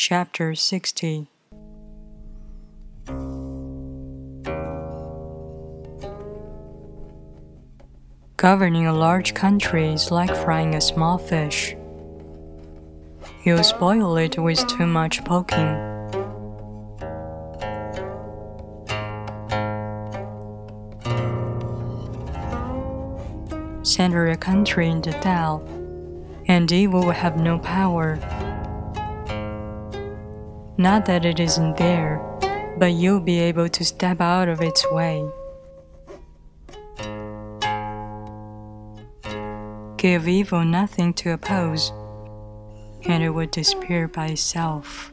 Chapter 60 Governing a large country is like frying a small fish. You spoil it with too much poking. Center a country in the Tao, and evil will have no power. Not that it isn't there, but you'll be able to step out of its way. Give evil nothing to oppose, and it will disappear by itself.